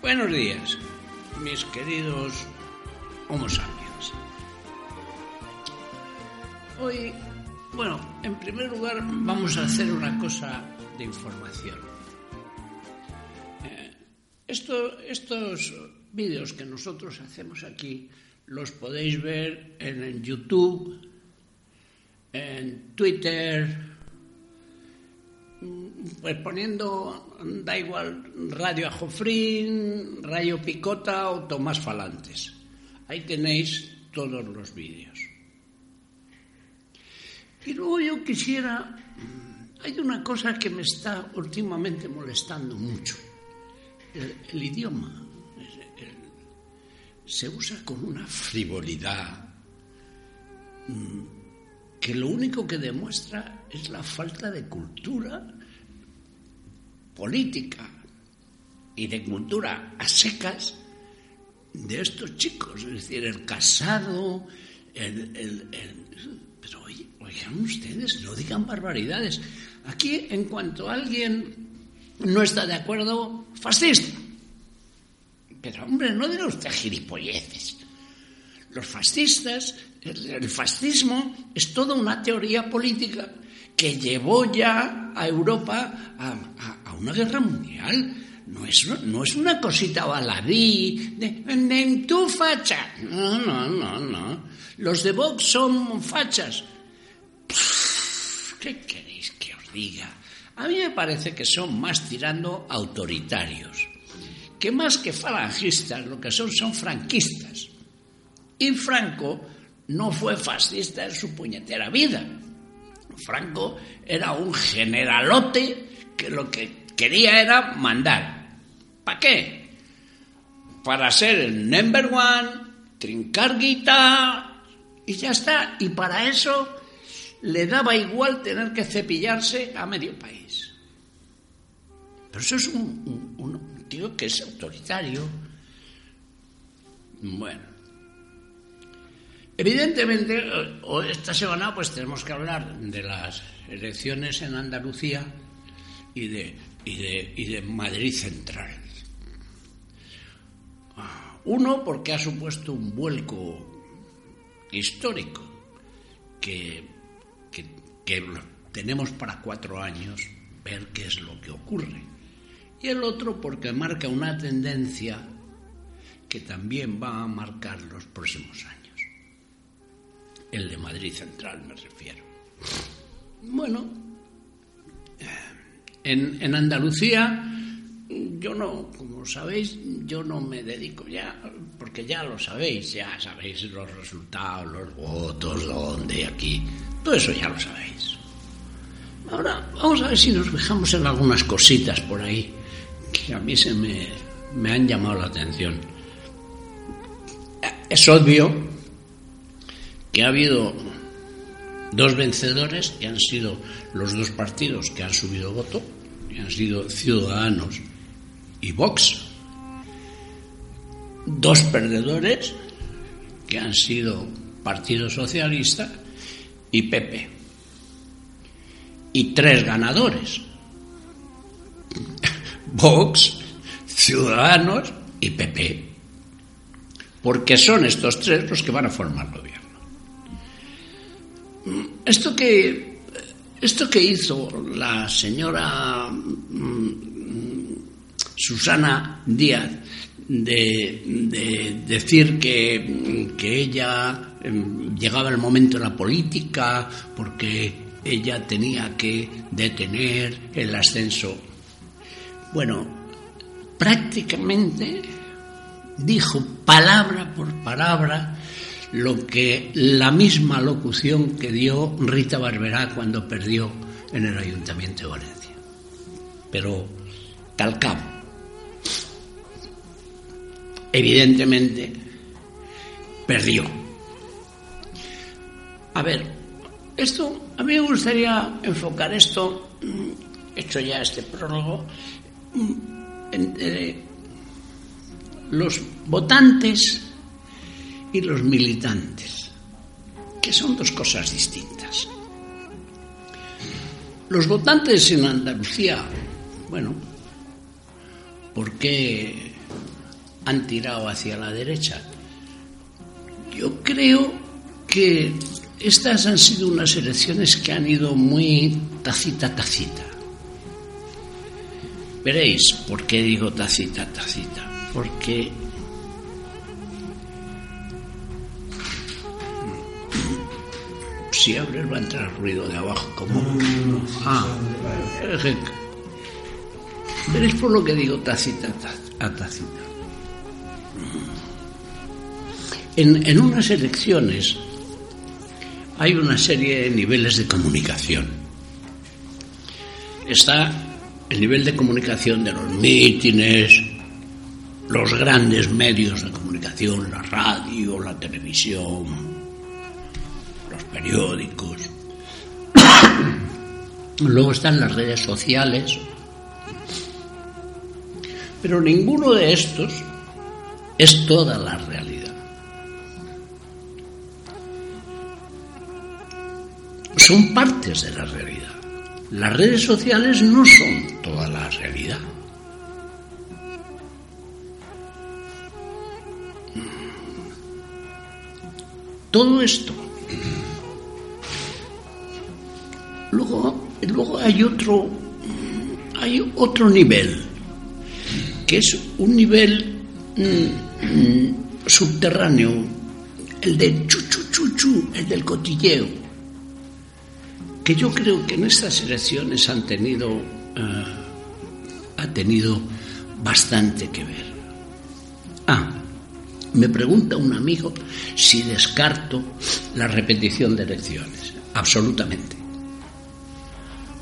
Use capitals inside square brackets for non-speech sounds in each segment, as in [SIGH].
Buenos días, mis queridos Homo sapiens. Hoy, bueno, en primer lugar vamos a hacer una cosa de información. Eh, esto, estos vídeos que nosotros hacemos aquí los podéis ver en, en YouTube, en Twitter, pues poniendo, da igual, Radio Ajofrín, Radio Picota o Tomás Falantes. Ahí tenéis todos los vídeos. Y luego yo quisiera, hay una cosa que me está últimamente molestando mucho, el, idioma. se usa con una frivolidad mm, que lo único que demuestra es la falta de cultura política y de cultura a secas de estos chicos, es decir, el casado, el... pero oigan ustedes, no digan barbaridades. Aquí, en cuanto alguien no está de acuerdo, fascista. Pero hombre, no diga usted gilipolleces. Los fascistas, el fascismo es toda una teoría política que llevó ya a Europa a, una guerra mundial. No es, no es una cosita baladí de, en tu facha. No, no, no, no. Los de Vox son fachas. ¿Qué queréis que os diga? A mí me parece que son más tirando autoritarios. Que más que falangistas, lo que son son franquistas. Y Franco no fue fascista en su puñetera vida. Franco era un generalote que lo que quería era mandar. ¿Para qué? Para ser el number one, trincar guita y ya está. Y para eso le daba igual tener que cepillarse a medio país. Pero eso es un, un tío que es autoritario. Bueno. Evidentemente, esta semana pues tenemos que hablar de las elecciones en Andalucía y de, y de, Madrid Central. Uno, porque ha supuesto un vuelco histórico que, que, que tenemos para cuatro años ver qué es lo que ocurre. Y el otro, porque marca una tendencia que también va a marcar los próximos años el de Madrid Central me refiero. Bueno, en, en Andalucía yo no, como sabéis, yo no me dedico ya, porque ya lo sabéis, ya sabéis los resultados, los votos, dónde, aquí, todo eso ya lo sabéis. Ahora, vamos a ver si nos fijamos en algunas cositas por ahí que a mí se me, me han llamado la atención. Es obvio ha habido dos vencedores que han sido los dos partidos que han subido voto, que han sido Ciudadanos y Vox. Dos perdedores que han sido Partido Socialista y PP. Y tres ganadores. [LAUGHS] Vox, Ciudadanos y PP. Porque son estos tres los que van a formar gobierno. Esto que, esto que hizo la señora mm, Susana Díaz de, decir que, que ella em, llegaba el momento de la política porque ella tenía que detener el ascenso. Bueno, prácticamente dijo palabra por palabra lo que la misma locución que dio Rita Barberá cuando perdió en el Ayuntamiento de Valencia. Pero calcado. Evidentemente, perdió. A ver, esto, a mí me gustaría enfocar esto, mm, hecho ya este prólogo, mm, entre los votantes y los militantes, que son dos cosas distintas. Los votantes en Andalucía, bueno, ¿por qué han tirado hacia la derecha? Yo creo que estas han sido unas elecciones que han ido muy tacita, tacita. Veréis por qué digo tacita, tacita. Porque si abres va a entrar ruido de abajo como ah veréis por lo que digo tacita a tacita. En, en unas elecciones hay una serie de niveles de comunicación. Está el nivel de comunicación de los mítines los grandes medios de comunicación la radio la televisión periódicos. [COUGHS] Luego están las redes sociales. Pero ninguno de estos es toda la realidad. Son partes de la realidad. Las redes sociales no son toda la realidad. Todo esto hay otro, hay otro nivel, que es un nivel mm, subterráneo, el de chuchu, el del cotilleo, que yo creo que en estas elecciones han tenido, eh, ha tenido bastante que ver. Ah, me pregunta un amigo si descarto la repetición de elecciones. Absolutamente.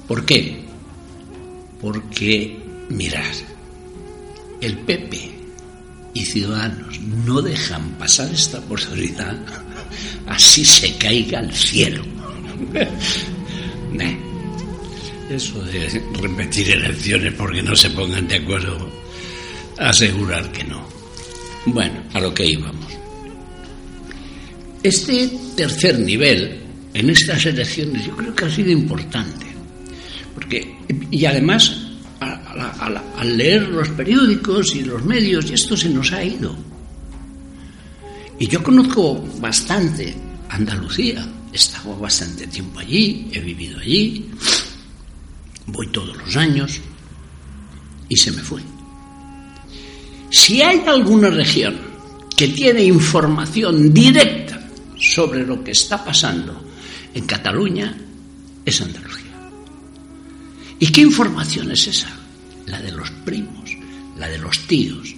¿Por qué? Porque, mirad, el PP y Ciudadanos no dejan pasar esta oportunidad, [LAUGHS] así se caiga al cielo. [LAUGHS] Eso de repetir elecciones porque no se pongan de acuerdo, asegurar que no. Bueno, a lo que íbamos. Este tercer nivel en estas elecciones yo creo que ha sido importante y además, al leer los periódicos y los medios, y esto se nos ha ido. Y yo conozco bastante Andalucía, he estado bastante tiempo allí, he vivido allí, voy todos los años, y se me fue. Si hay alguna región que tiene información directa sobre lo que está pasando en Cataluña, es Andalucía. ¿Y qué información es esa? La de los primos, la de los tíos,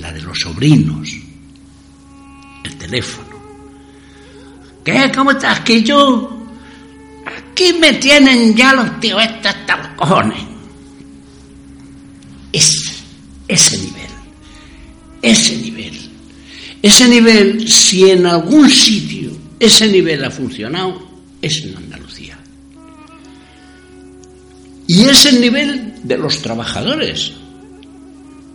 la de los sobrinos, el teléfono. ¿Qué? ¿Cómo estás? Que yo... Aquí me tienen ya los tíos estos hasta los cojones. Ese, ese nivel, ese nivel, ese nivel, si en algún sitio ese nivel ha funcionado, es en Y es el nivel de los trabajadores,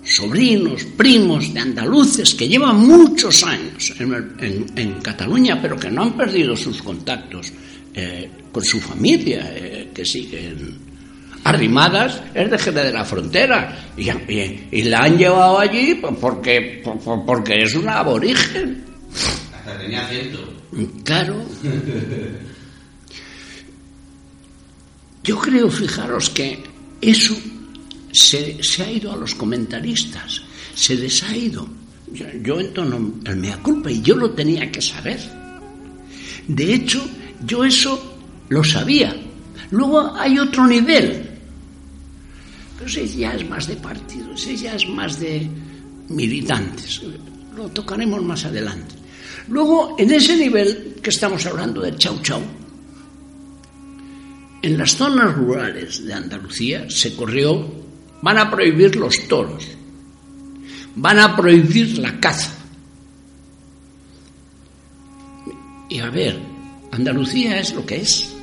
sobrinos, primos de andaluces que llevan muchos años en, Cataluña, pero que no han perdido sus contactos eh, con su familia, eh, que siguen arrimadas, es de Jerez de la Frontera, y, la han llevado allí porque, porque es una aborigen. Hasta tenía acento. Claro. [LAUGHS] Yo creo, fijaros, que eso se, se ha ido a los comentaristas, se les ha ido. Yo, yo entono el mea culpa y yo lo tenía que saber. De hecho, yo eso lo sabía. Luego hay otro nivel. Pero ese ya es más de partido, ese ya es más de militantes. Lo tocaremos más adelante. Luego, en ese nivel que estamos hablando de chau chau, en las zonas rurales de Andalucía se corrió, van a prohibir los toros, van a prohibir la caza. Y a ver, Andalucía es lo que es.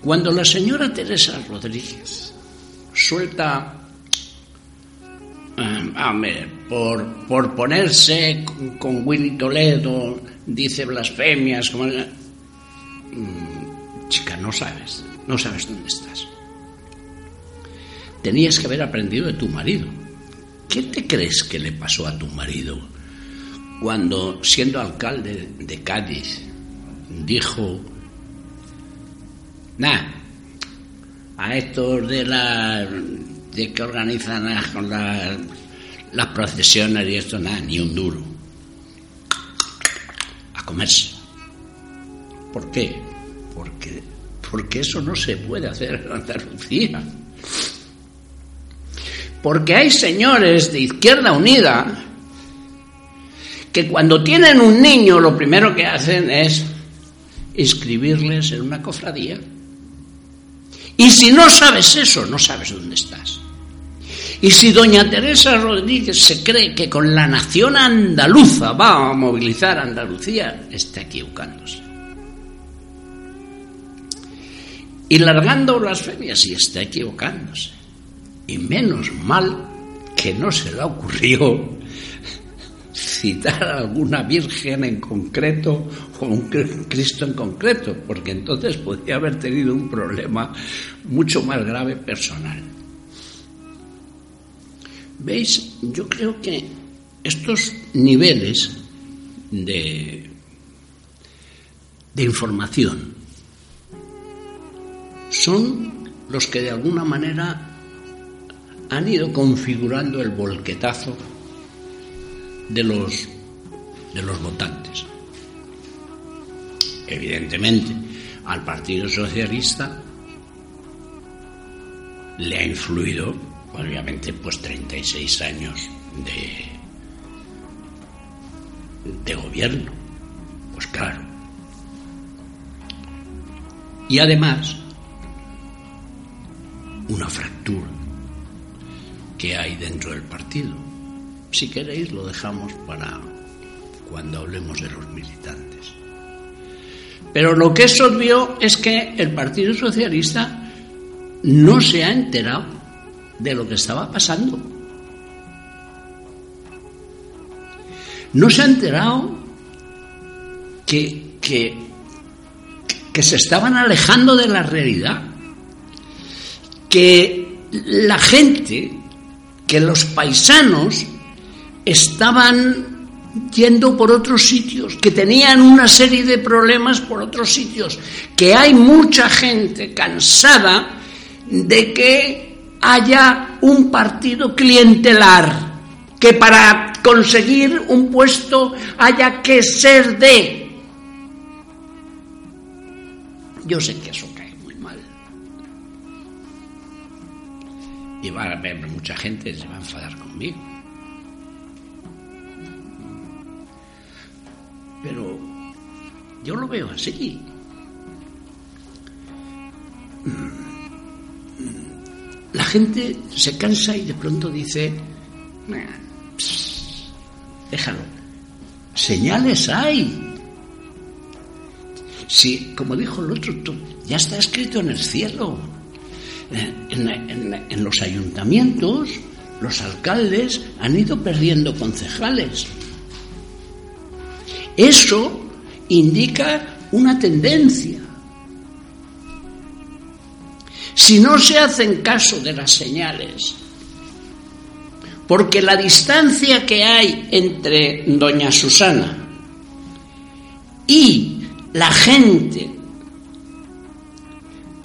Cuando la señora Teresa Rodríguez suelta, eh, por, por ponerse con, con, Willy Toledo, dice blasfemias, como, chica, no sabes, no sabes dónde estás. Tenías que haber aprendido de tu marido. ¿Qué te crees que le pasó a tu marido cuando, siendo alcalde de Cádiz, dijo, nah, a estos de la de que organizan las, las, las procesiones y esto, nada, ni un duro. A comerse. ¿Por qué? Porque, porque eso no se puede hacer en Andalucía. Porque hay señores de Izquierda Unida que cuando tienen un niño lo primero que hacen es inscribirles en una cofradía. Y si no sabes eso, no sabes dónde estás. Y si doña Teresa Rodríguez se cree que con la nación andaluza va a movilizar a Andalucía, está equivocándose. Y largando blasfemias, y está equivocándose. Y menos mal que no se le ocurrió [LAUGHS] citar a alguna virgen en concreto o un Cristo en concreto, porque entonces podría haber tenido un problema mucho más grave personal. ¿Veis? Yo creo que estos niveles de, de información son los que de alguna manera han ido configurando el volquetazo de los, de los votantes. Evidentemente, al Partido Socialista le ha influido, obviamente, pues 36 años de, de gobierno. Pues claro. Y además, una fractura que hay dentro del partido si queréis lo dejamos para cuando hablemos de los militantes. Pero lo que es obvio es que el Partido Socialista no se ha enterado de lo que estaba pasando. No se ha enterado que, que, que se estaban alejando de la realidad, que la gente, que los paisanos estaban yendo por otros sitios, que tenían una serie de problemas por otros sitios, que hay mucha gente cansada de que haya un partido clientelar, que para conseguir un puesto haya que ser de... Yo sé que eso Y va a haber mucha gente que se va a enfadar conmigo. Pero yo lo veo así. La gente se cansa y de pronto dice, déjalo, señales hay. Si, como dijo el otro, ya está escrito en el cielo. En, los ayuntamientos, los alcaldes han ido perdiendo concejales. Eso indica una tendencia. Si no se hacen caso de las señales, porque la distancia que hay entre doña Susana y la gente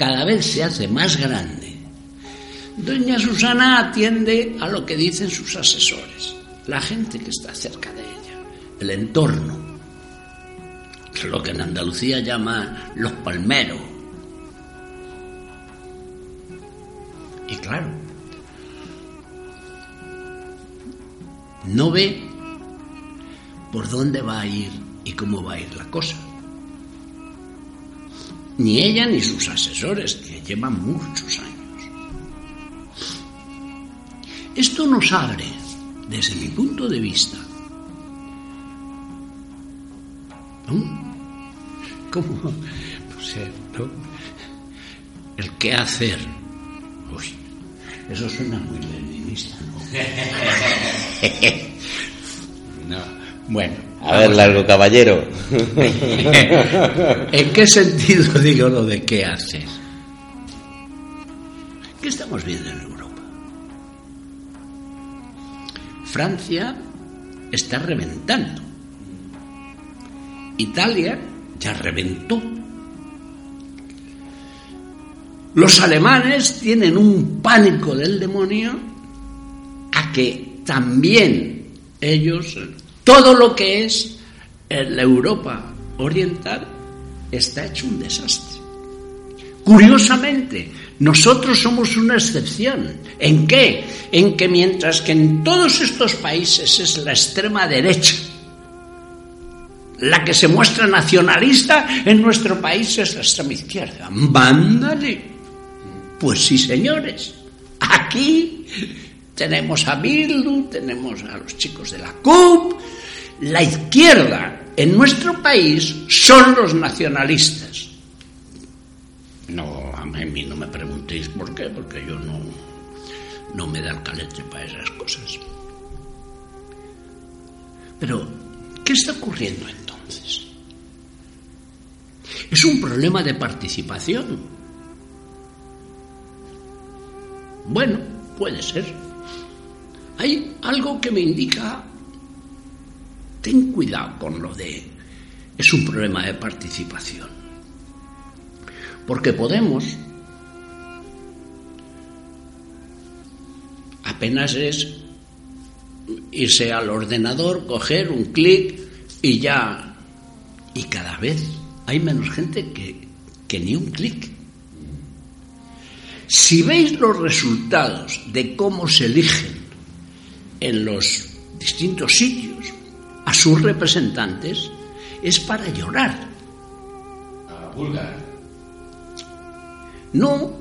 cada vez se hace más grande Doña Susana atiende a lo que dicen sus asesores, la gente que está cerca de ella, el entorno, lo que en Andalucía llama los palmeros. Y claro, no ve por dónde va a ir y cómo va a ir la cosa. Ni ella ni sus asesores, que llevan muchos años. Esto nos abre, desde mi punto de vista, ¿Cómo? No sé, ¿no? El qué hacer. Uy, eso suena muy leninista, ¿no? [LAUGHS] no. Bueno. A ver, largo caballero. [LAUGHS] ¿En qué sentido [LAUGHS] digo lo de qué hacer? ¿Qué estamos viendo en Europa? Francia está reventando. Italia ya reventó. Los alemanes tienen un pánico del demonio a que también ellos, todo lo que es la Europa oriental, está hecho un desastre. Curiosamente, nosotros somos una excepción. ¿En qué? En que mientras que en todos estos países es la extrema derecha la que se muestra nacionalista en nuestro país es la extrema izquierda. ¡Mándale! Pues sí, señores. Aquí tenemos a Bildu, tenemos a los chicos de la CUP. La izquierda en nuestro país son los nacionalistas. No, a mí no me preguntéis por qué, porque yo no, no me da el calete para esas cosas. Pero, ¿qué está ocurriendo entonces? Es un problema de participación. Bueno, puede ser. Hay algo que me indica, ten cuidado con lo de, es un problema de participación. Porque Podemos apenas es irse al ordenador, coger un clic y ya y cada vez hay menos gente que, que ni un clic. Si veis los resultados de cómo se eligen en los distintos sitios a sus representantes, es para llorar. A No,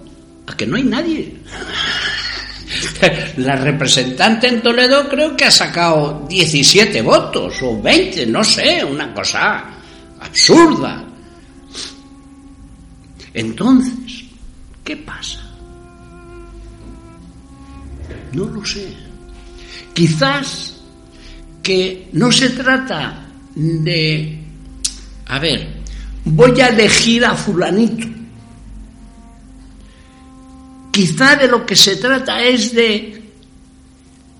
a que no hay nadie. [LAUGHS] La representante en Toledo creo que ha sacado 17 votos o 20, no sé, una cosa absurda. Entonces, ¿qué pasa? No lo sé. Quizás que no se trata de, a ver, voy a elegir a fulanito. Quizá de lo que se trata es de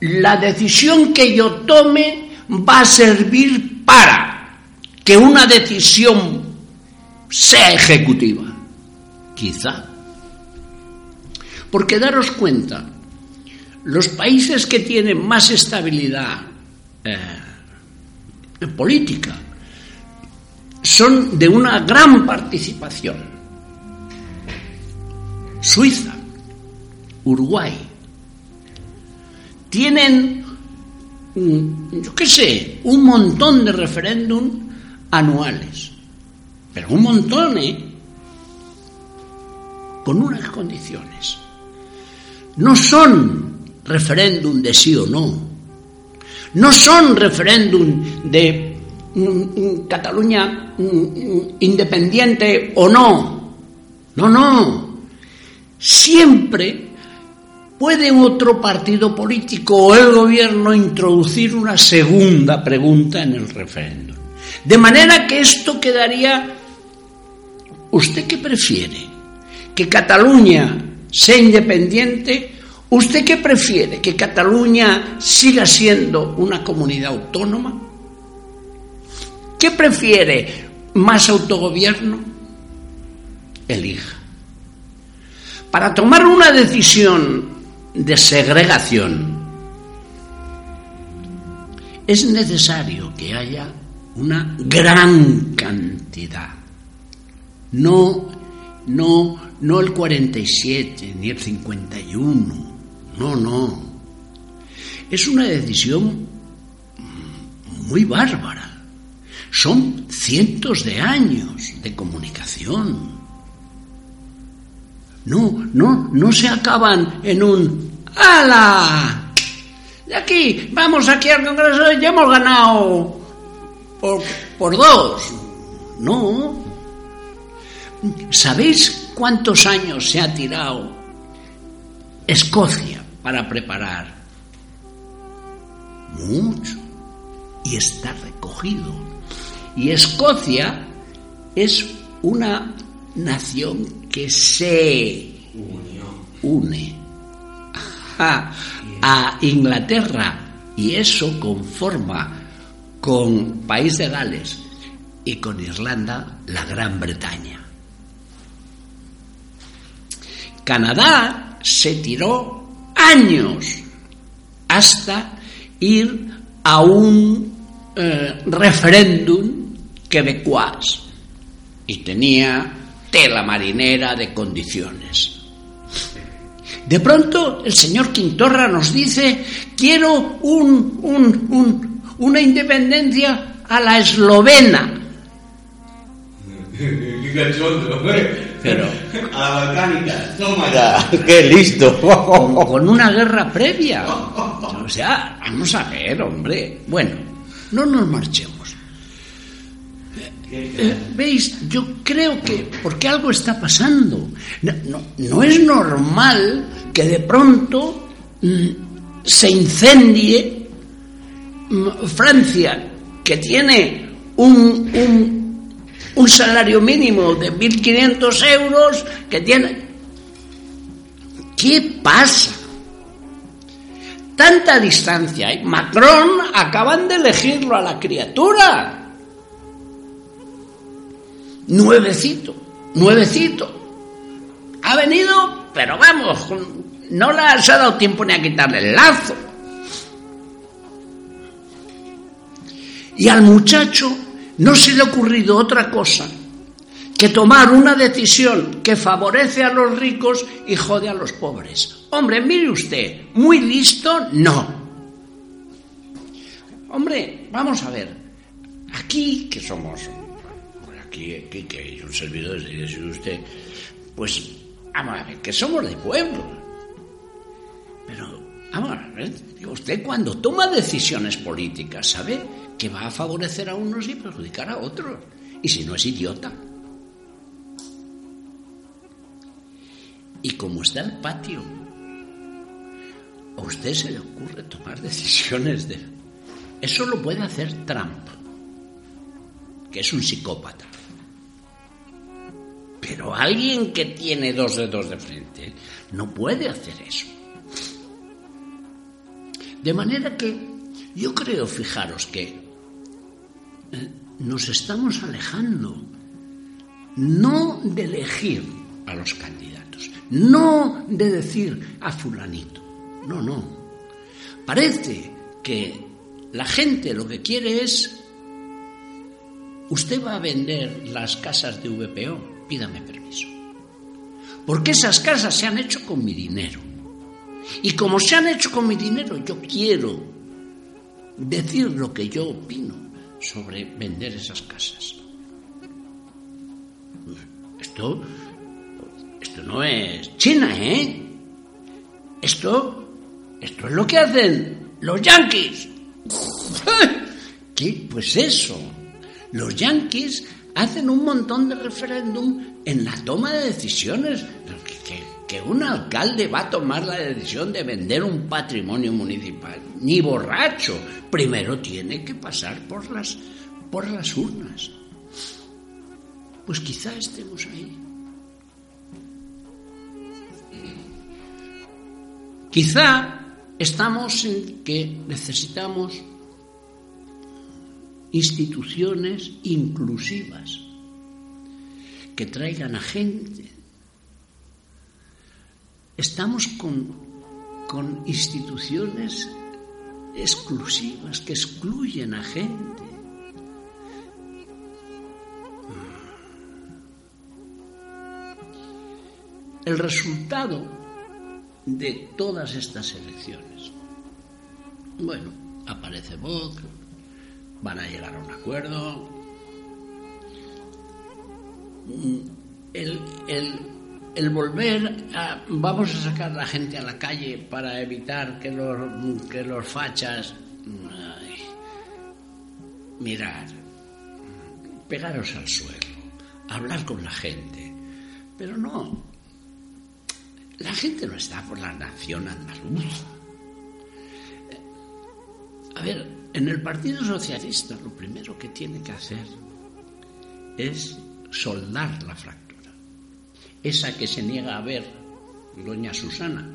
la decisión que yo tome va a servir para que una decisión sea ejecutiva. Quizá. Porque daros cuenta, los países que tienen más estabilidad eh, política son de una gran participación. Suiza, Uruguay, tienen, yo qué sé, un montón de referéndum anuales, pero un montón, ¿eh? Con unas condiciones. No son referéndum de sí o no. No son referéndum de Cataluña independiente o no. No, no. Siempre puede otro partido político o el gobierno introducir una segunda pregunta en el referéndum. De manera que esto quedaría... ¿Usted qué prefiere? ¿Que Cataluña sea independiente? ¿Usted qué prefiere? ¿Que Cataluña siga siendo una comunidad autónoma? ¿Qué prefiere? ¿Más autogobierno? Elija. Para tomar una decisión de segregación. Es necesario que haya una gran cantidad, no, no, no el 47 ni el 51, no, no. Es una decisión muy bárbara. Son cientos de años de comunicación. No, no, no se acaban en un ¡Hala! De aquí, vamos aquí al Congreso, ya hemos ganado por, por dos. No. ¿Sabéis cuántos años se ha tirado Escocia para preparar? Mucho. Y está recogido. Y Escocia es una nación que se une a, a Inglaterra y eso conforma con País de Gales y con Irlanda la Gran Bretaña. Canadá se tiró años hasta ir a un eh, referéndum quebecuas y tenía tela marinera de condiciones. De pronto el señor Quintorra nos dice, quiero un, un, un, una independencia a la eslovena. [LAUGHS] Pero, a la balcánica, toma ya, qué listo. Con, con una guerra previa. O sea, vamos a ver, hombre. Bueno, no nos marchemos. Eh, ¿Veis? Yo creo que porque algo está pasando. No, no, no es normal que de pronto mm, se incendie mm, Francia, que tiene un, un, un salario mínimo de 1.500 euros, que tiene... ¿Qué pasa? Tanta distancia. Macron acaban de elegirlo a la criatura nuevecito, nuevecito. Ha venido, pero vamos, no le ha dado tiempo ni a quitarle el lazo. Y al muchacho no se le ha ocurrido otra cosa que tomar una decisión que favorece a los ricos y jode a los pobres. Hombre, mire usted, muy listo, no. Hombre, vamos a ver, aquí que somos aquí, aquí que hay un servidor, dice usted, pues vamos a ver, que somos de pueblo. Pero, vamos a ver, usted cuando toma decisiones políticas sabe que va a favorecer a unos y perjudicar a otros. Y si no es idiota. Y como está el patio, a usted se le ocurre tomar decisiones de... Eso lo puede hacer Trump, que es un psicópata. Pero alguien que tiene dos dedos de frente no puede hacer eso. De manera que yo creo, fijaros, que nos estamos alejando no de elegir a los candidatos, no de decir a fulanito, no, no. Parece que la gente lo que quiere es, usted va a vender las casas de VPO, pídame permiso. Porque esas casas se han hecho con mi dinero. Y como se han hecho con mi dinero, yo quiero decir lo que yo opino sobre vender esas casas. Esto, esto no es China, ¿eh? Esto, esto es lo que hacen los yanquis. [LAUGHS] ¿Qué? Pues eso. Los yanquis hacen un montón de referéndum en la toma de decisiones. Que, un alcalde va a tomar la decisión de vender un patrimonio municipal, ni borracho. Primero tiene que pasar por las, por las urnas. Pues quizá estemos ahí. Quizá estamos en que necesitamos instituciones inclusivas que traigan a gente. Estamos con, con instituciones exclusivas que excluyen a gente. El resultado de todas estas elecciones. Bueno, aparece Vox, van a llegar a un acuerdo. El, el, volver a. Vamos a sacar a la gente a la calle para evitar que los, que los fachas. mirar, pegaros al suelo, hablar con la gente. Pero no, la gente no está por la nación andaluza. A ver, en el Partido Socialista lo primero que tiene que hacer es soldar la fractura. Esa que se niega a ver doña Susana,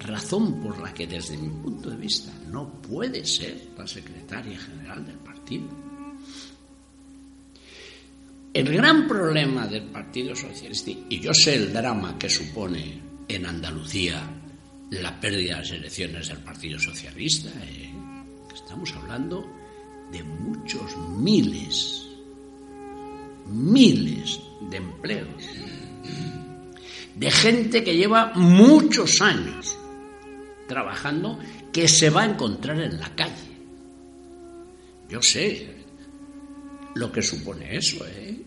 razón por la que desde mi punto de vista no puede ser la secretaria general del partido. El gran problema del Partido Socialista, y yo sé el drama que supone en Andalucía la pérdida de las elecciones del Partido Socialista. ¿eh? Estamos hablando de muchos miles, miles de empleos, de gente que lleva muchos años trabajando que se va a encontrar en la calle. Yo sé lo que supone eso, ¿eh?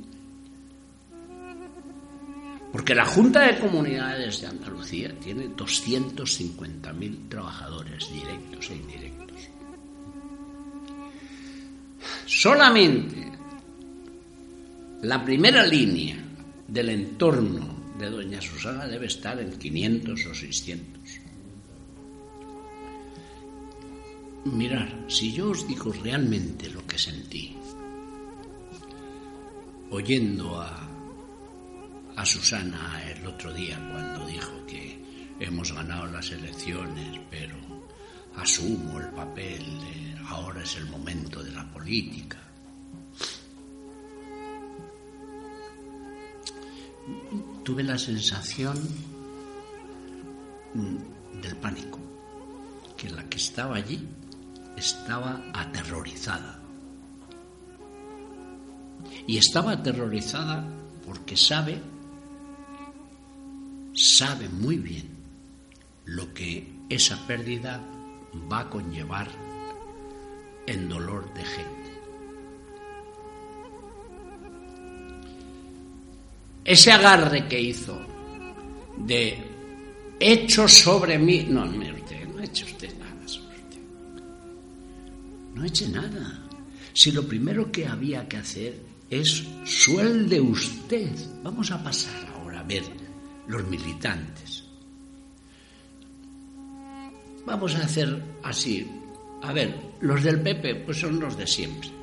Porque la Junta de Comunidades de Andalucía tiene 250.000 trabajadores directos e indirectos. Solamente la primera línea del entorno Doña Susana debe estar en 500 o 600. Mirar, si yo os digo realmente lo que sentí, oyendo a a Susana el otro día cuando dijo que hemos ganado las elecciones, pero asumo el papel de ahora es el momento de la política. Tuve la sensación mm, del pánico, que la que estaba allí estaba aterrorizada. Y estaba aterrorizada porque sabe sabe muy bien lo que esa pérdida va a conllevar en dolor de gente. Ese agarre que hizo de hecho sobre mí, no, no, usted, no hecho usted nada sobre usted. No eche nada. Si lo primero que había que hacer es suelde usted. Vamos a pasar ahora a ver los militantes. Vamos a hacer así. A ver, los del PP pues son los de siempre.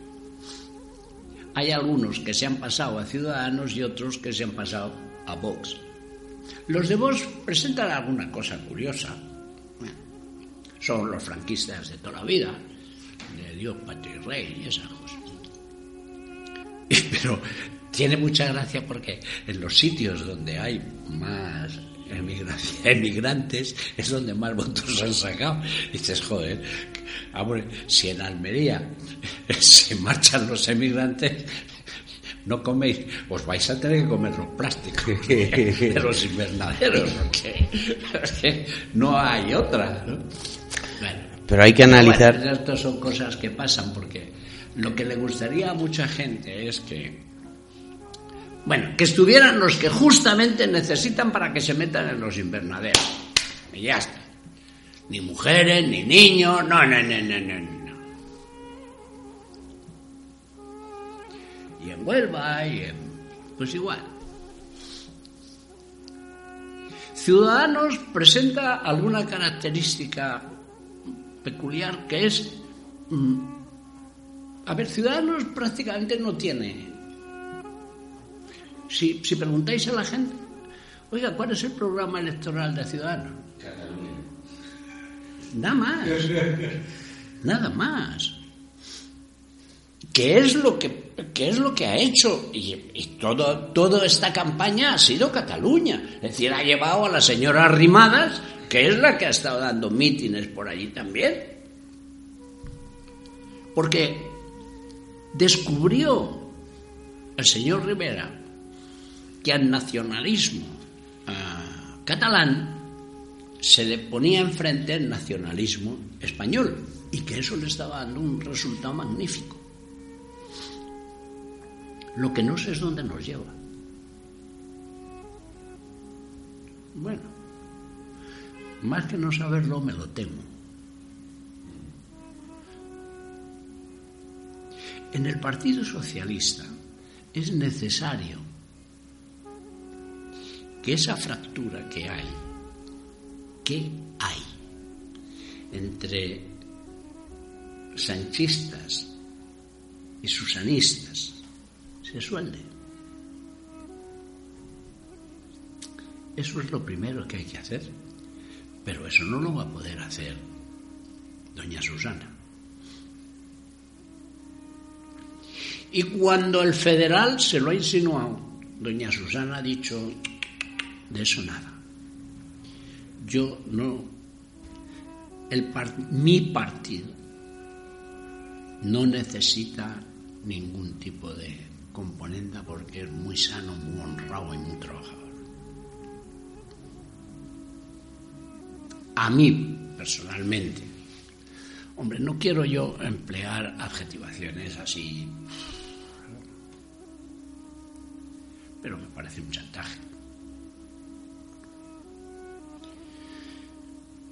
Hay algunos que se han pasado a Ciudadanos y otros que se han pasado a Vox. Los de Vox presentan alguna cosa curiosa. Son los franquistas de toda la vida, de Dios, patria y rey y esas cosas. [LAUGHS] Pero tiene mucha gracia porque en los sitios donde hay más [LAUGHS] emigrantes es donde más votos han sacado. Y dices, joder, si en Almería [LAUGHS] se marchan los emigrantes, no coméis, os vais a tener que comer los plásticos [LAUGHS] de los invernaderos, porque, no hay otra. Pero hay que analizar. estas son cosas que pasan porque lo que le gustaría a mucha gente es que bueno, que estuvieran los que justamente necesitan para que se metan en los invernaderos. Y ya está. Ni mujeres, ni niños, no, no, no, no, no, no. Y en Huelva, y en... pues igual. Ciudadanos presenta alguna característica peculiar que es... Mm, a ver, Ciudadanos prácticamente no tiene si, si preguntáis a la gente, oiga, ¿cuál es el programa electoral de Ciudadanos? Cataluña. Nada más. Nada más. ¿Qué es lo que, qué es lo que ha hecho? Y, todo, toda esta campaña ha sido Cataluña. Es decir, ha llevado a la señora Rimadas que es la que ha estado dando mítines por allí también. Porque descubrió el señor Rivera que al nacionalismo catalán se le ponía enfrente el nacionalismo español y que eso le estaba dando un resultado magnífico. Lo que no sé es dónde nos lleva. Bueno, más que no saberlo, me lo temo. En el Partido Socialista es necesario que esa fractura que hay, que hay entre sanchistas y susanistas, se suelde. Eso es lo primero que hay que hacer. Pero eso no lo va a poder hacer doña Susana. Y cuando el federal se lo ha insinuado, doña Susana ha dicho, de eso nada. Yo no, el mi partido no necesita ningún tipo de componente porque es muy sano, muy honrado y muy trabajador. A mí, personalmente, hombre, no quiero yo emplear adjetivaciones así, pero me parece un chantaje.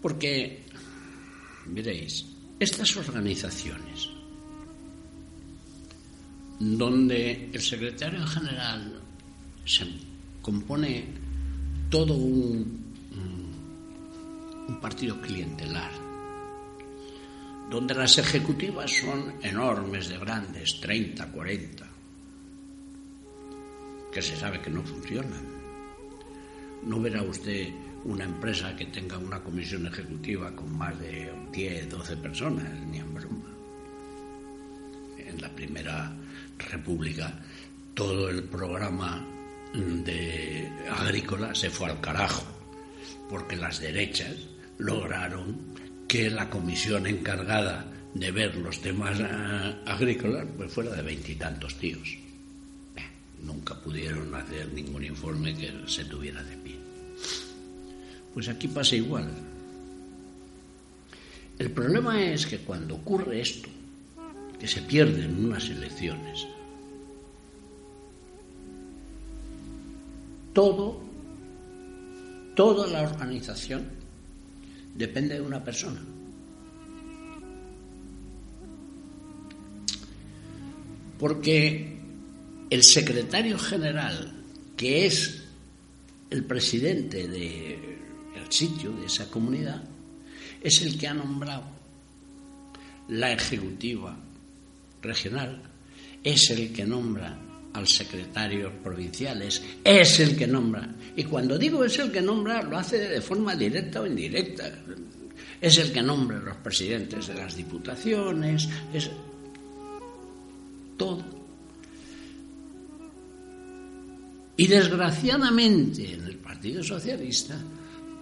Porque, veréis, estas organizaciones donde el secretario general se compone todo un, un partido clientelar, donde las ejecutivas son enormes, de grandes, 30, 40, que se sabe que no funcionan. No verá usted una empresa que tenga una comisión ejecutiva con más de 10, 12 personas, ni en broma. En la primera república, todo el programa de agrícola se fue al carajo, porque las derechas lograron que la comisión encargada de ver los temas eh, agrícolas pues fuera de veintitantos tíos. Nunca pudieron hacer ningún informe que se tuviera de pie. Pues aquí pasa igual. El problema es que cuando ocurre esto, que se pierden unas elecciones. Todo, toda la organización depende de una persona. Porque el secretario general, que es el presidente del sitio, de esa comunidad, es el que ha nombrado la ejecutiva regional, es el que nombra al secretario provinciales, es el que nombra. Y cuando digo es el que nombra, lo hace de forma directa o indirecta. Es el que nombra los presidentes de las diputaciones, es todo. Y desgraciadamente en el Partido Socialista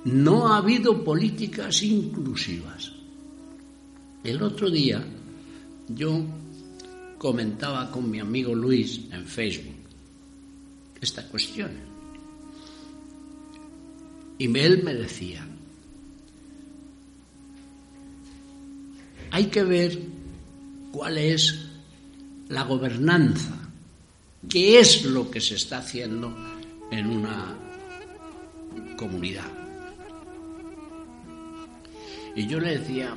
no ha habido políticas inclusivas. El otro día yo comentaba con mi amigo Luis en Facebook esta cuestión. Y él me decía, hay que ver cuál es la gobernanza, qué es lo que se está haciendo en una comunidad. Y yo le decía,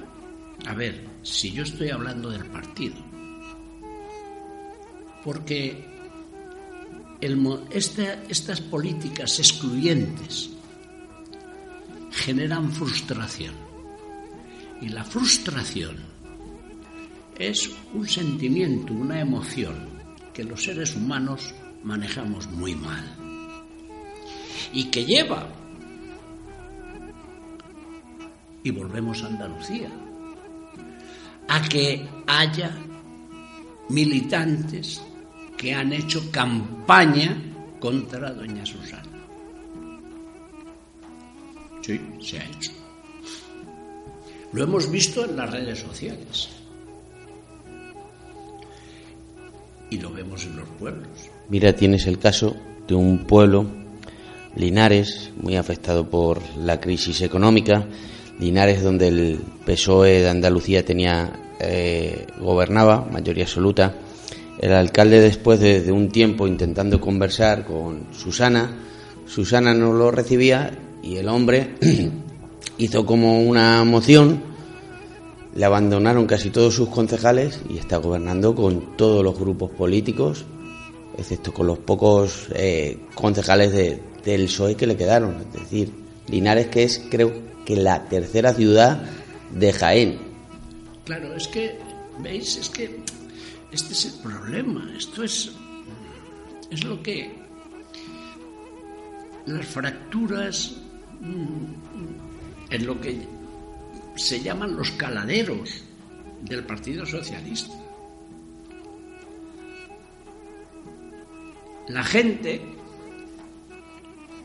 a ver, si yo estoy hablando del partido, porque estas políticas excluyentes generan frustración. Y la frustración es un sentimiento, una emoción que los seres humanos manejamos muy mal. Y que lleva, y volvemos a Andalucía, a que haya militantes que han hecho campaña contra doña Susana. Sí, se ha hecho. Lo hemos visto en las redes sociales. Y lo vemos en los pueblos. Mira, tienes el caso de un pueblo, Linares, muy afectado por la crisis económica. Linares, donde el PSOE de Andalucía tenía eh, gobernaba, mayoría absoluta. El alcalde, después de un tiempo intentando conversar con Susana, Susana no lo recibía y el hombre [CLEARS THROAT] hizo como una moción, le abandonaron casi todos sus concejales y está gobernando con todos los grupos políticos, excepto con los pocos eh, concejales de, del PSOE que le quedaron. Es decir, Linares, que es creo que la tercera ciudad de Jaén. Claro, es que, ¿veis? Es que este es el problema. Esto es, es lo que las fracturas mm, en lo que se llaman los caladeros del Partido Socialista. La gente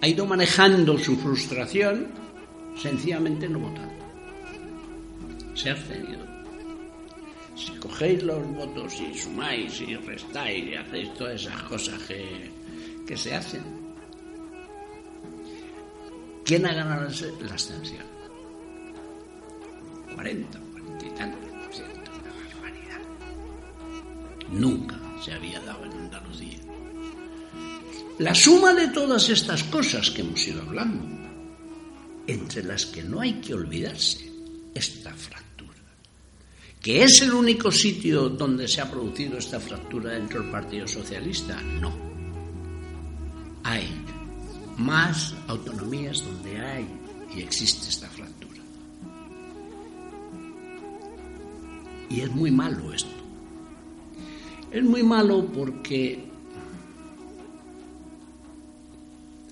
ha ido manejando su frustración sencillamente no votando. Se ha abstenido. Si cogéis los votos y sumáis y restáis y hacéis todas esas cosas que, que se hacen, ¿quién ha ganado la abstención? 40, 40 y tantos por ciento, una barbaridad. Nunca se había dado en Andalucía. La suma de todas estas cosas que hemos ido hablando, entre las que no hay que olvidarse, esta fractura, que es el único sitio donde se ha producido esta fractura dentro del Partido Socialista, no. Hay más autonomías donde hay y existe esta fractura. Y es muy malo esto. Es muy malo porque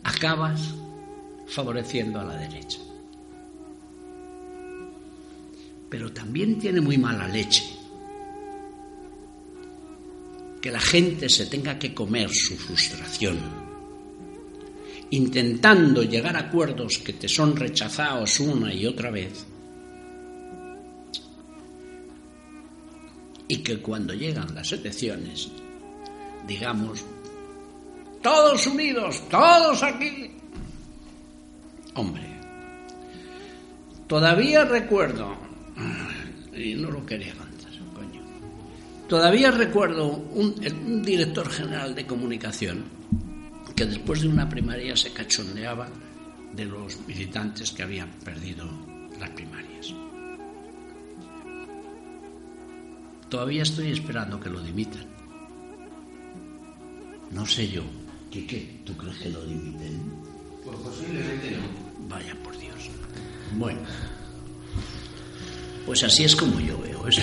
acabas favoreciendo a la derecha. Pero también tiene muy mala leche que la gente se tenga que comer su frustración, intentando llegar a acuerdos que te son rechazados una y otra vez, y que cuando llegan las elecciones, digamos, todos unidos, todos aquí. Hombre, todavía recuerdo, y no lo quería cantar, coño, todavía recuerdo un, un director general de comunicación que después de una primaria se cachondeaba de los militantes que habían perdido las primarias. Todavía estoy esperando que lo dimitan. No sé yo. ¿Qué qué? ¿Tú crees que lo dimiten? Pues posiblemente no. Vaya por Dios. Bueno. Pues así es como yo veo esto.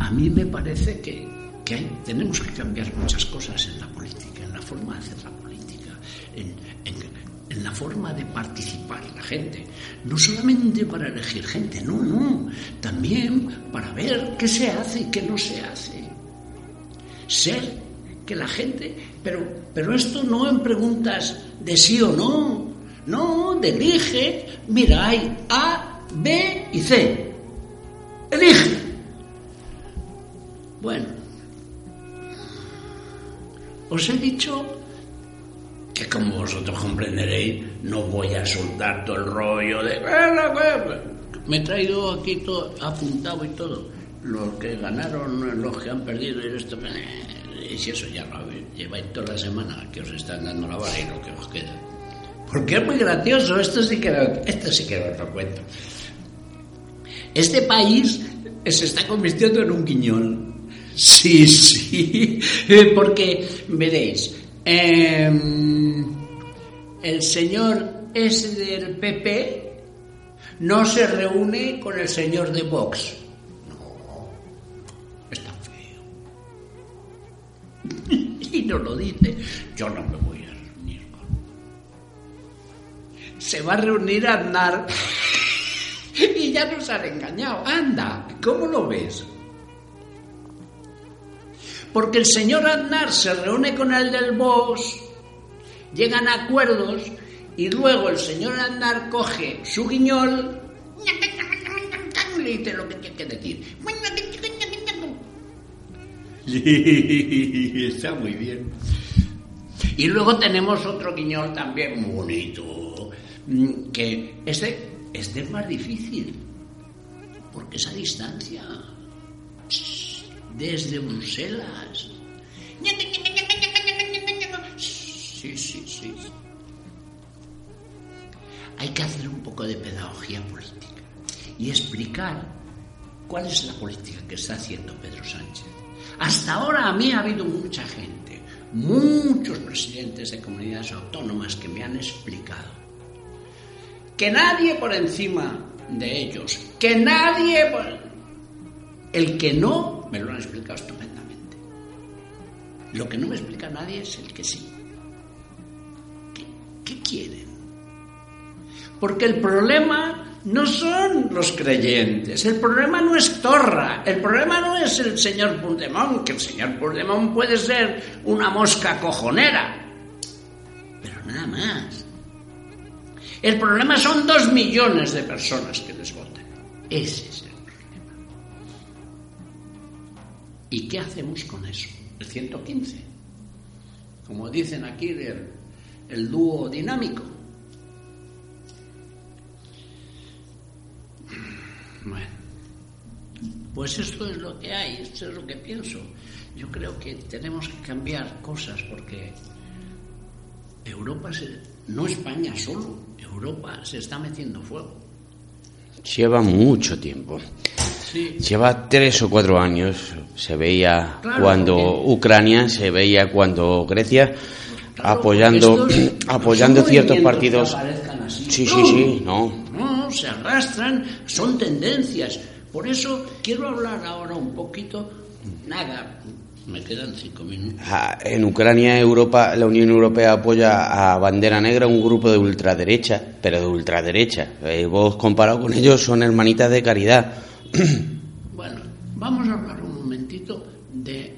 A mí me parece que, que hay- tenemos que cambiar muchas cosas en la política, en la forma de hacer la política, en, en- en la forma de participar la gente. No solamente para elegir gente, no, no. También para ver qué se hace y qué no se hace. Ser que la gente... Pero, pero esto no en preguntas de sí o no. No, de elige. Mira, hay A, B y C. Elige. Bueno, os he dicho que como vosotros comprenderéis, no voy a soltar todo el rollo de... Me he traído aquí todo apuntado y todo. Los que ganaron, los que han perdido y esto... Y si eso ya lo lleváis toda la semana que os están dando la vara y lo que os queda. Porque es muy gracioso, esto sí que lo, esto sí que os lo cuento. Este país se está convirtiendo en un guiñol. Sí, sí, [LAUGHS] porque veréis, em, el señor ese del PP no se reúne con el señor de Vox. [LAUGHS] y no lo dice. Yo no me voy a reunir con. Se va a reunir a andar. [LAUGHS] y ya nos han engañado. Anda, ¿cómo lo ves? Porque el señor Aznar se reúne con el del Vox, llegan a acuerdos Y luego el señor Andar coge su guiñol [LAUGHS] y le dice lo que tiene que decir. [LAUGHS] Está muy bien. Y luego tenemos otro guiñol también muy bonito, mm, que este, este es más difícil, porque esa distancia desde Bruselas. Sí, sí, sí. Hay que hacer un poco de pedagogía política y explicar cuál es la política que está haciendo Pedro Sánchez. Hasta ahora a mí ha habido mucha gente, muchos presidentes de comunidades autónomas que me han explicado que nadie por encima de ellos, que nadie por... El que no, me lo han explicado estupendamente. Lo que no me explica nadie es el que sí. ¿Qué, qué quieren? Porque el problema no son los creyentes, el problema no es Torra, el problema no es el señor Puigdemont, que el señor Puigdemont puede ser una mosca cojonera, pero nada más. El problema son dos millones de personas que les votan. Ese es el problema. ¿Y qué hacemos con eso? El 115. Como dicen aquí, el, el dúo dinámico. Bueno, pues esto es lo que hay, esto es lo que pienso. Yo creo que tenemos que cambiar cosas porque Europa, se, no España solo, Europa se está metiendo fuego. Lleva mucho tiempo. Sí. Lleva tres o cuatro años. Se veía Claro, cuando porque- Ucrania, se veía cuando Grecia, Claro, apoyando, estos apoyando ciertos partidos. Sí, sí, sí, no. Se arrastran, son tendencias. Por eso quiero hablar ahora un poquito, nada, me quedan cinco minutos. Ah, En Ucrania, Europa, la Unión Europea apoya a Bandera Negra un grupo de ultraderecha, pero de ultraderecha. Eh, vos comparado con ellos son hermanitas de caridad. [CLEARS THROAT] Bueno, vamos a hablar un momentito de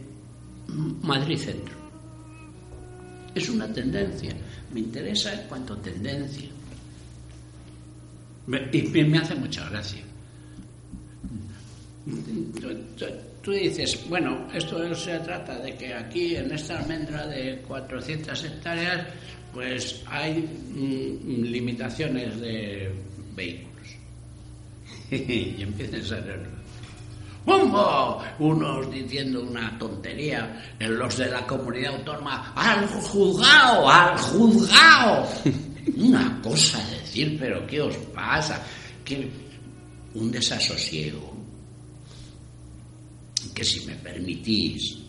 Madrid Centro. Es una tendencia. Me interesa en cuanto a tendencia. Y me hace mucha gracia. Tú, dices, bueno, esto se trata de que aquí en esta almendra de 400 hectáreas, pues hay mm, limitaciones de vehículos. [LAUGHS] y empiezan a ser ¡Bumbo! Unos diciendo una tontería, los de la comunidad autónoma, ¡al juzgado! ¡al juzgado! Una cosa a decir, pero ¿qué os pasa? Que un desasosiego. Que si me permitís,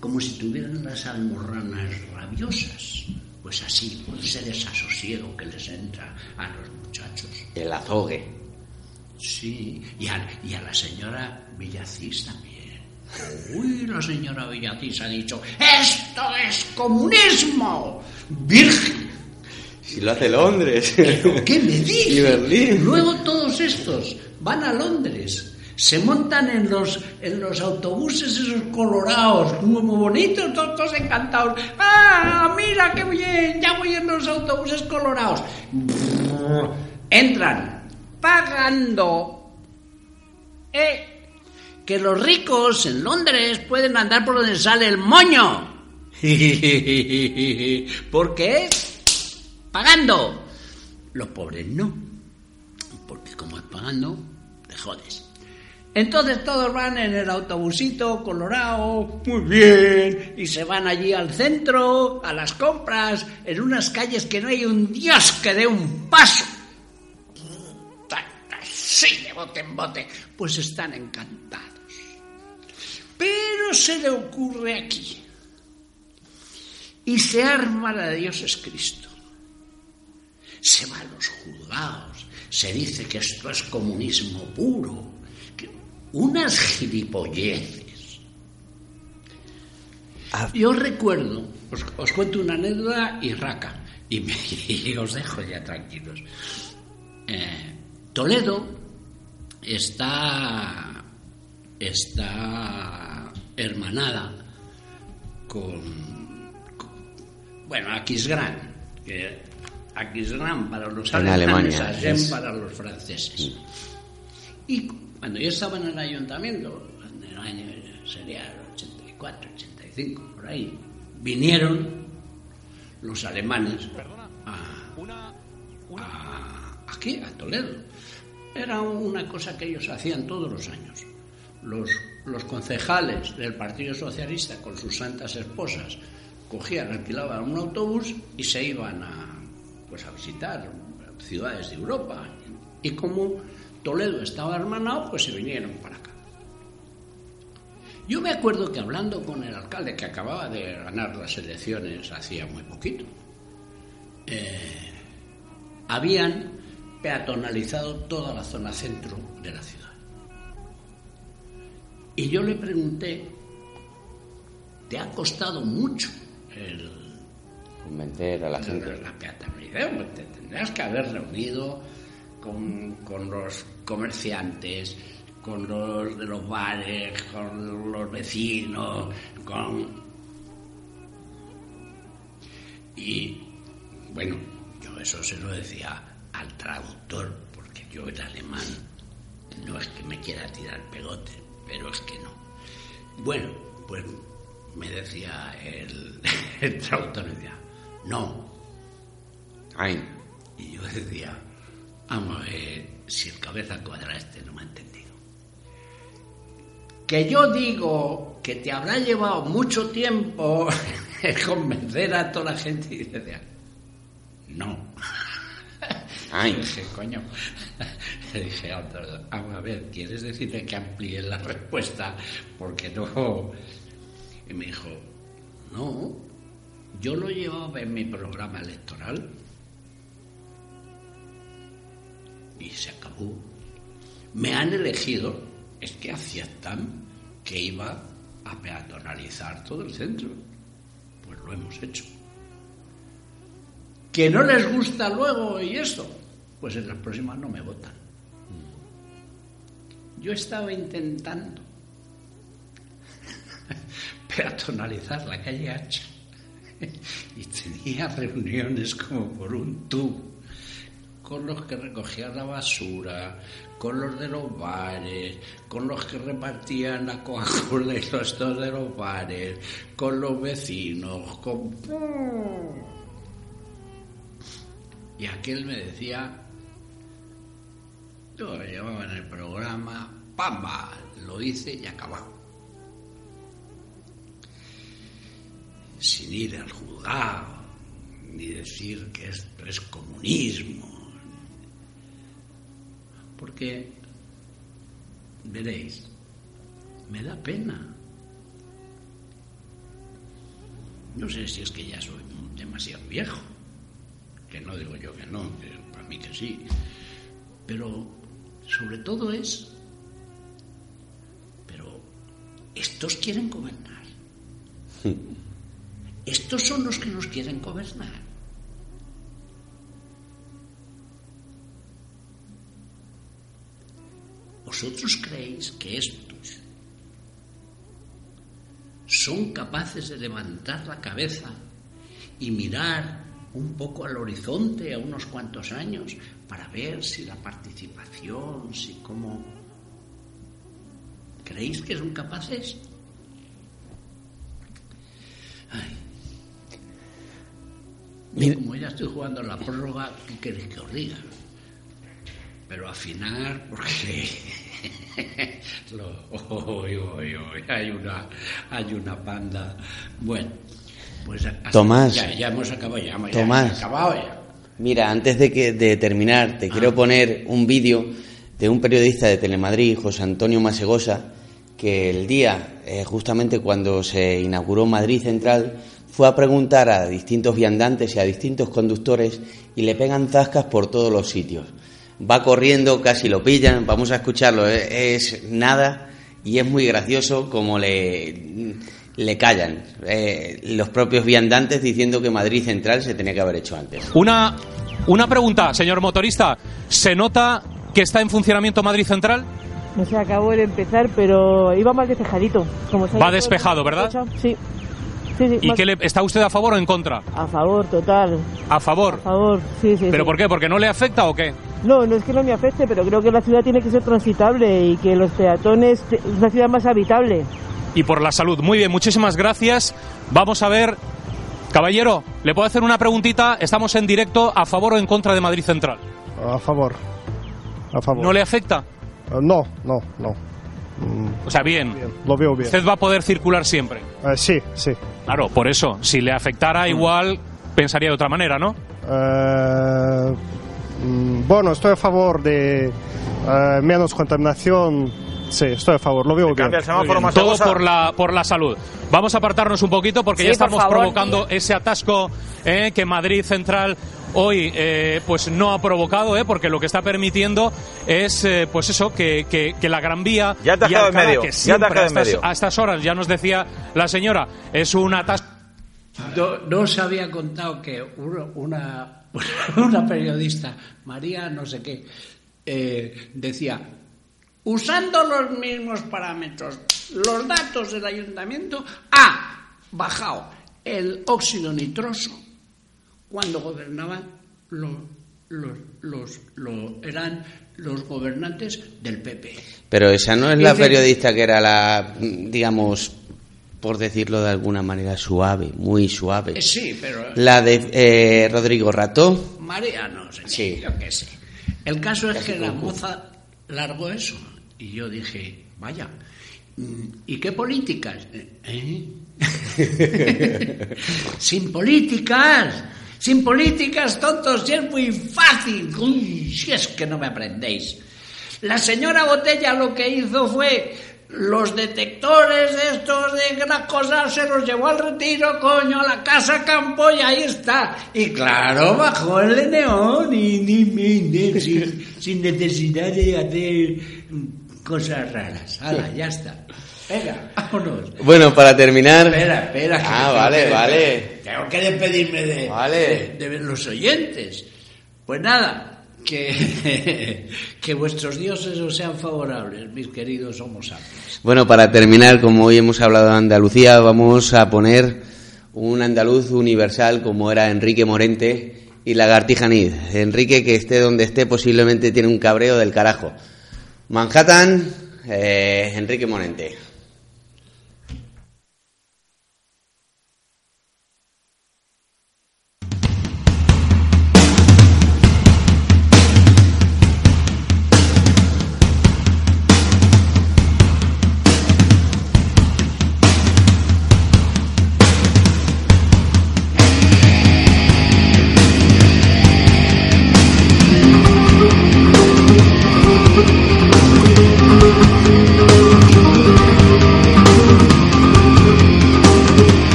como si tuvieran las almorranas rabiosas. Pues así, por ese desasosiego que les entra a los muchachos. El azogue. Sí, y a, y a la señora Villacís también. Uy, la señora Villacís ha dicho, esto es comunismo, virgen. Si lo hace Londres. ¿Pero qué me [LAUGHS] dice? Y Berlín. Luego todos estos van a Londres, se montan en los, en los autobuses esos colorados, muy, muy bonitos, todos, todos encantados. ¡Ah, mira qué bien! Ya voy en los autobuses colorados. Entran pagando. ¿Eh? Que los ricos en Londres pueden andar por donde sale el moño. [LAUGHS] Porque pagando. Los pobres no. Porque como es pagando, te jodes. Entonces todos van en el autobusito colorado, muy bien, y se van allí al centro, a las compras, en unas calles que no hay un dios que dé un paso. Sí, de bote en bote, pues están encantados. Pero se le ocurre aquí, y se arma la de Dios es Cristo se va a los juzgados, se dice que esto es comunismo puro, que unas gilipolleces. Ah. Yo recuerdo, os, os cuento una anécdota y raca, y, me- [LAUGHS] y os dejo ya tranquilos. Eh, Toledo está, está hermanada con, bueno, Aquisgrán, que Aquisgrán para los En alemanes, Alemania, Agen es- para los franceses. Y cuando yo estaba en el ayuntamiento, en el año sería el 84, 85, por ahí, vinieron los alemanes a, a- aquí, a Toledo. Era una cosa que ellos hacían todos los años. Los, los concejales del Partido Socialista con sus santas esposas cogían, alquilaban un autobús y se iban a, pues, a visitar ciudades de Europa. Y como Toledo estaba hermanado, pues se vinieron para acá. Yo me acuerdo que hablando con el alcalde que acababa de ganar las elecciones hacía muy poquito, eh, habían peatonalizado toda la zona centro de la ciudad. Y yo le pregunté, ¿te ha costado mucho el, Convencer a la gente. la peatonalidad? Pues te tendrás que haber reunido con, con los comerciantes, con los de los bares, con los vecinos, con... Y bueno, yo eso se lo decía al traductor, porque yo el alemán no es que me quiera tirar pegote, pero es que no. Bueno, pues me decía el, [LAUGHS] el traductor, me decía, no, Ay, y yo decía, vamos a ver si el cabeza cuadra este no me ha entendido. Que yo digo que te habrá llevado mucho tiempo [LAUGHS] convencer a toda la gente y decía, no. Ay. [LAUGHS] Dije, coño. [LAUGHS] Le dije, "Otto, vamos a ver, ¿quieres decirme que amplíe la respuesta? Porque no. Y me dijo, no, yo lo llevaba en mi programa electoral y se acabó. Me han elegido, es que aceptan que iba a peatonalizar todo el centro. Pues lo hemos hecho. Que no les gusta luego y esto, pues en las próximas no me votan. Yo estaba intentando [LAUGHS] peatonalizar la calle Hacha y tenía reuniones como por un tubo con los que recogían la basura, con los de los bares, con los que repartían la Coca-Cola y los dos de los bares, con los vecinos, con... Y aquel me decía, yo lo llevaba en el programa, ¡pamba! Lo hice y acabado. Sin ir al juzgado, ni decir que esto es comunismo. Porque, veréis, me da pena. No sé si es que ya soy demasiado viejo, que no digo yo que no, que para mí que sí, pero sobre todo es, pero estos quieren gobernar. [LAUGHS] Estos son los que nos quieren gobernar. ¿Vosotros creéis que estos son capaces de levantar la cabeza y mirar un poco al horizonte a unos cuantos años para ver si la participación, si cómo... ¿Creéis que son capaces? Ay. Yo, como ya estoy jugando la prórroga, ¿qué queréis que os diga? Pero afinar, porque [LAUGHS] lo, uy, hay una hay una panda. Bueno, pues Tomás. ya, ya hemos acabado, ya, Tomás. acabado ya. Mira, antes de, que, de terminar, te quiero poner un vídeo de un periodista de Telemadrid, José Antonio Masegosa, que el día, eh, justamente cuando se inauguró Madrid Central, fue a preguntar a distintos viandantes y a distintos conductores y le pegan zascas por todos los sitios. Va corriendo, casi lo pillan, vamos a escucharlo, eh, es nada y es muy gracioso como le, le callan eh, los propios viandantes diciendo que Madrid Central se tenía que haber hecho antes. Una, una pregunta, señor motorista. ¿Se nota que está en funcionamiento Madrid Central? No se acabó de empezar, pero iba más despejadito. Como Va despejado, ¿verdad? Sí. Sí, sí, ¿Y más- qué le, está usted a favor o en contra? A favor, total. A favor. A favor, sí, sí. ¿Pero sí. por qué? ¿Porque no le afecta o qué? No, no es que no me afecte, pero creo que la ciudad tiene que ser transitable y que los peatones es una ciudad más habitable. Y por la salud. Muy bien, muchísimas gracias. Vamos a ver, caballero, ¿le puedo hacer una preguntita? Estamos en directo a favor o en contra de Madrid Central. A favor. A favor. ¿No le afecta? Eh, no, no, no. Mm, O sea, bien. bien, lo veo bien. Usted va a poder circular siempre. Eh, sí, sí. Claro, por eso. Si le afectara igual, pensaría de otra manera, ¿no? Eh, mm, bueno, estoy a favor de menos contaminación. Sí, estoy a favor, lo veo bien. El semáforo más Todo por la, por la salud. Vamos a apartarnos un poquito porque Sí, ya por estamos favor, provocando ese atasco eh, que Madrid Central hoy eh, pues no ha provocado, eh, porque lo que está permitiendo es eh, pues eso que, que- que la Gran Vía Ya te y quedado en Alcalá, medio, que ya te a en estas, medio. a estas horas ya nos decía la señora es un atasco No, no os había contado que una, una, [LAUGHS] una periodista, María no sé qué, eh, decía, usando los mismos parámetros, los datos del ayuntamiento, ha bajado el óxido nitroso cuando gobernaban los, los, los, los- eran los gobernantes del PP. Pero esa no es la periodista que era la, digamos, por decirlo de alguna manera, suave, muy suave. Eh, sí, pero La de eh, Rodrigo Rató. María no sé, Sí. yo qué sé. El caso es que la moza largó eso y yo dije, vaya, ¿y qué políticas? ¿Eh? [LAUGHS] sin políticas, sin políticas, tontos, si es muy fácil. Uy, si es que no me aprendéis. La señora Botella lo que hizo fue los detectores de estos de gran cosa se los llevó al retiro, coño, a la casa campo y ahí está. Y claro, bajó el de neón y ni, ni- ni- sin, sin necesidad de hacer cosas raras. Hala, ya está. Venga, vámonos. Bueno, para terminar. Espera, espera. Ah, vale, tengo vale. Tengo que despedirme de, Vale. de, de los oyentes. Pues nada, que, [LAUGHS] que vuestros dioses os sean favorables, mis queridos homo sapiens. Bueno, para terminar, como hoy hemos hablado de Andalucía, vamos a poner un andaluz universal como era Enrique Morente y Lagartija Nid. Enrique, que esté donde esté, posiblemente tiene un cabreo del carajo. Manhattan, eh, Enrique Morente.